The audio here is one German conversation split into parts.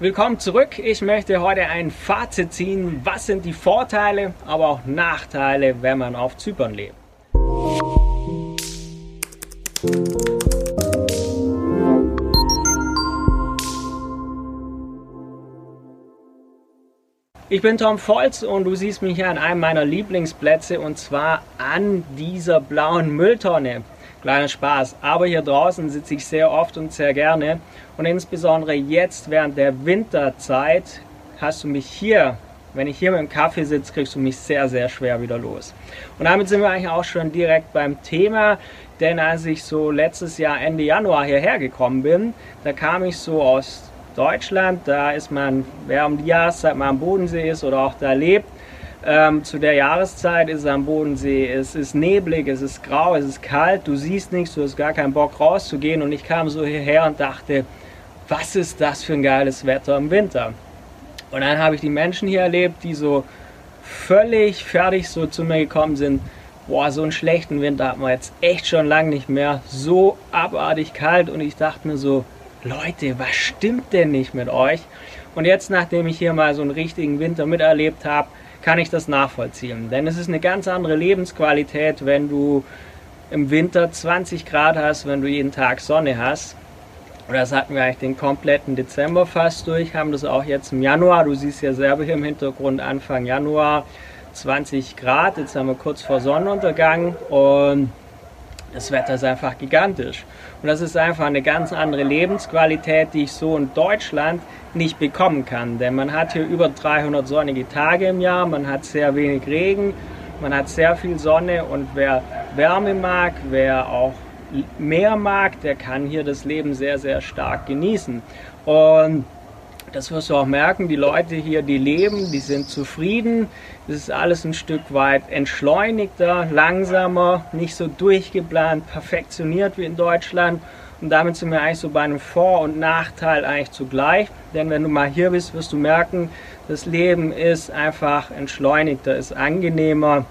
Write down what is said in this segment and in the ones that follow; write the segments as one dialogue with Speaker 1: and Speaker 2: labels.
Speaker 1: Willkommen zurück. Ich möchte heute ein Fazit ziehen. Was sind die Vorteile, aber auch Nachteile, wenn man auf Zypern lebt? Ich bin Tom Volz und du siehst mich hier an einem meiner Lieblingsplätze und zwar an dieser blauen Mülltonne. Kleiner Spaß, aber hier draußen sitze ich sehr oft und sehr gerne und insbesondere jetzt während der Winterzeit hast du mich hier, wenn ich hier mit dem Kaffee sitze, kriegst du mich sehr, sehr schwer wieder los. Und damit sind wir eigentlich auch schon direkt beim Thema, denn als ich so letztes Jahr Ende Januar hierher gekommen bin, da kam ich so aus Deutschland. Da ist man, wer um die Jahreszeit mal am Bodensee ist oder auch da lebt, ähm, zu der Jahreszeit ist es am Bodensee, es ist neblig, es ist grau, es ist kalt, du siehst nichts, du hast gar keinen Bock rauszugehen. Und ich kam so hierher und dachte, was ist das für ein geiles Wetter im Winter? Und dann habe ich die Menschen hier erlebt, die so völlig fertig so zu mir gekommen sind, boah, so einen schlechten Winter hat man jetzt echt schon lange nicht mehr, so abartig kalt. Und ich dachte mir so, Leute, was stimmt denn nicht mit euch? Und jetzt, nachdem ich hier mal so einen richtigen Winter miterlebt habe, kann ich das nachvollziehen. Denn es ist eine ganz andere Lebensqualität, wenn du im Winter 20 Grad hast, wenn du jeden Tag Sonne hast. Und das hatten wir eigentlich den kompletten Dezember fast durch, haben das auch jetzt im Januar. Du siehst ja selber hier im Hintergrund Anfang Januar 20 Grad. Jetzt haben wir kurz vor Sonnenuntergang und das Wetter ist einfach gigantisch. Und das ist einfach eine ganz andere Lebensqualität, die ich so in Deutschland nicht bekommen kann. Denn man hat hier über 300 sonnige Tage im Jahr, man hat sehr wenig Regen, man hat sehr viel Sonne und wer Wärme mag, wer auch Meer mag, der kann hier das Leben sehr, sehr stark genießen. Und das wirst du auch merken, die Leute hier, die leben, die sind zufrieden. Es ist alles ein Stück weit entschleunigter, langsamer, nicht so durchgeplant, perfektioniert wie in Deutschland. Und damit sind wir eigentlich so bei einem Vor- und Nachteil eigentlich zugleich. Denn wenn du mal hier bist, wirst du merken, das Leben ist einfach entschleunigter, ist angenehmer.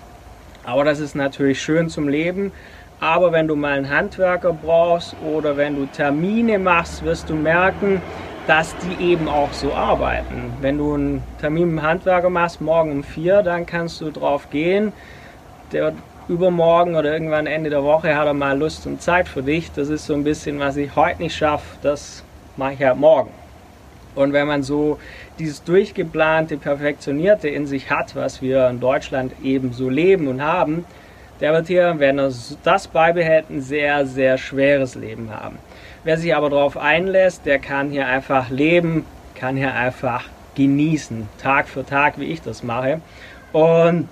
Speaker 1: Aber das ist natürlich schön zum Leben. Aber wenn du mal einen Handwerker brauchst oder wenn du Termine machst, wirst du merken, dass die eben auch so arbeiten. Wenn du einen Termin mit dem Handwerker machst, morgen um vier, dann kannst du drauf gehen. Der übermorgen oder irgendwann Ende der Woche hat er mal Lust und Zeit für dich. Das ist so ein bisschen, was ich heute nicht schaffe, das mache ich halt morgen. Und wenn man so dieses durchgeplante, perfektionierte in sich hat, was wir in Deutschland eben so leben und haben, der wird hier, wenn er das beibehält, ein sehr, sehr schweres Leben haben. Wer sich aber darauf einlässt, der kann hier einfach leben, kann hier einfach genießen, Tag für Tag, wie ich das mache. Und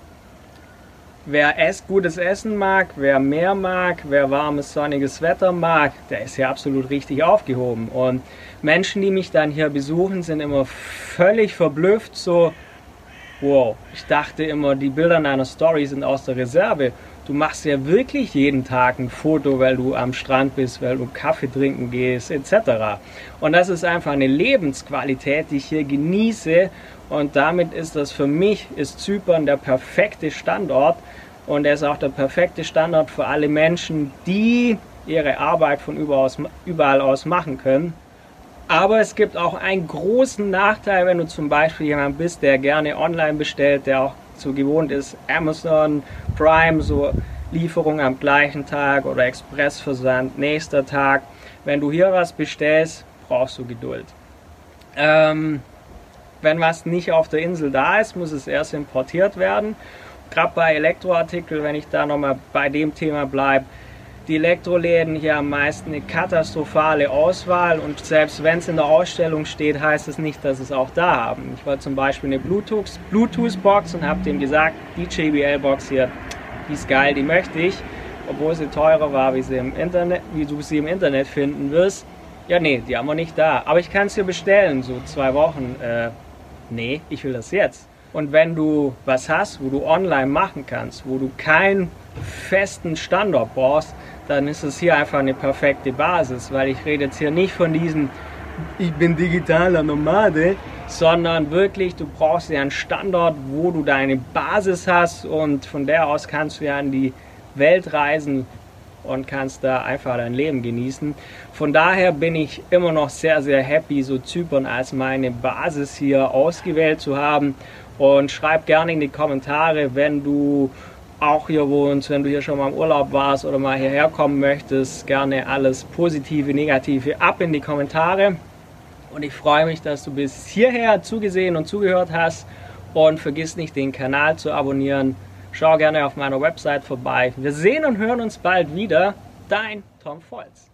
Speaker 1: wer ess gutes Essen mag, wer mehr mag, wer warmes, sonniges Wetter mag, der ist hier absolut richtig aufgehoben. Und Menschen, die mich dann hier besuchen, sind immer völlig verblüfft, so, wow, ich dachte immer, die Bilder in einer Story sind aus der Reserve du machst ja wirklich jeden Tag ein Foto, weil du am Strand bist, weil du Kaffee trinken gehst, etc. Und das ist einfach eine Lebensqualität, die ich hier genieße. Und damit ist das für mich, ist Zypern der perfekte Standort. Und er ist auch der perfekte Standort für alle Menschen, die ihre Arbeit von überall aus machen können. Aber es gibt auch einen großen Nachteil, wenn du zum Beispiel jemand bist, der gerne online bestellt, der auch so gewohnt ist, Amazon Prime, so Lieferung am gleichen Tag oder Expressversand nächster Tag. Wenn du hier was bestellst, brauchst du Geduld. Ähm, wenn was nicht auf der Insel da ist, muss es erst importiert werden. Gerade bei Elektroartikeln, wenn ich da nochmal bei dem Thema bleibe, die Elektroläden hier am meisten eine katastrophale Auswahl und selbst wenn es in der Ausstellung steht, heißt es nicht, dass es auch da haben. Ich wollte zum Beispiel eine Bluetooth-Box Bluetooth und habe dem gesagt, die JBL-Box hier, die ist geil, die möchte ich, obwohl sie teurer war, wie, sie im Internet, wie du sie im Internet finden wirst. Ja, nee, die haben wir nicht da. Aber ich kann es dir bestellen, so zwei Wochen. Äh, nee, ich will das jetzt. Und wenn du was hast, wo du online machen kannst, wo du keinen festen Standort brauchst, dann ist es hier einfach eine perfekte Basis, weil ich rede jetzt hier nicht von diesem, ich bin digitaler Nomade, sondern wirklich, du brauchst ja einen Standort, wo du deine Basis hast und von der aus kannst du ja in die Welt reisen, und kannst da einfach dein Leben genießen. Von daher bin ich immer noch sehr, sehr happy, so Zypern als meine Basis hier ausgewählt zu haben. Und schreib gerne in die Kommentare, wenn du auch hier wohnst, wenn du hier schon mal im Urlaub warst oder mal hierher kommen möchtest, gerne alles Positive, Negative ab in die Kommentare. Und ich freue mich, dass du bis hierher zugesehen und zugehört hast. Und vergiss nicht, den Kanal zu abonnieren. Schau gerne auf meiner Website vorbei. Wir sehen und hören uns bald wieder. Dein Tom Volz.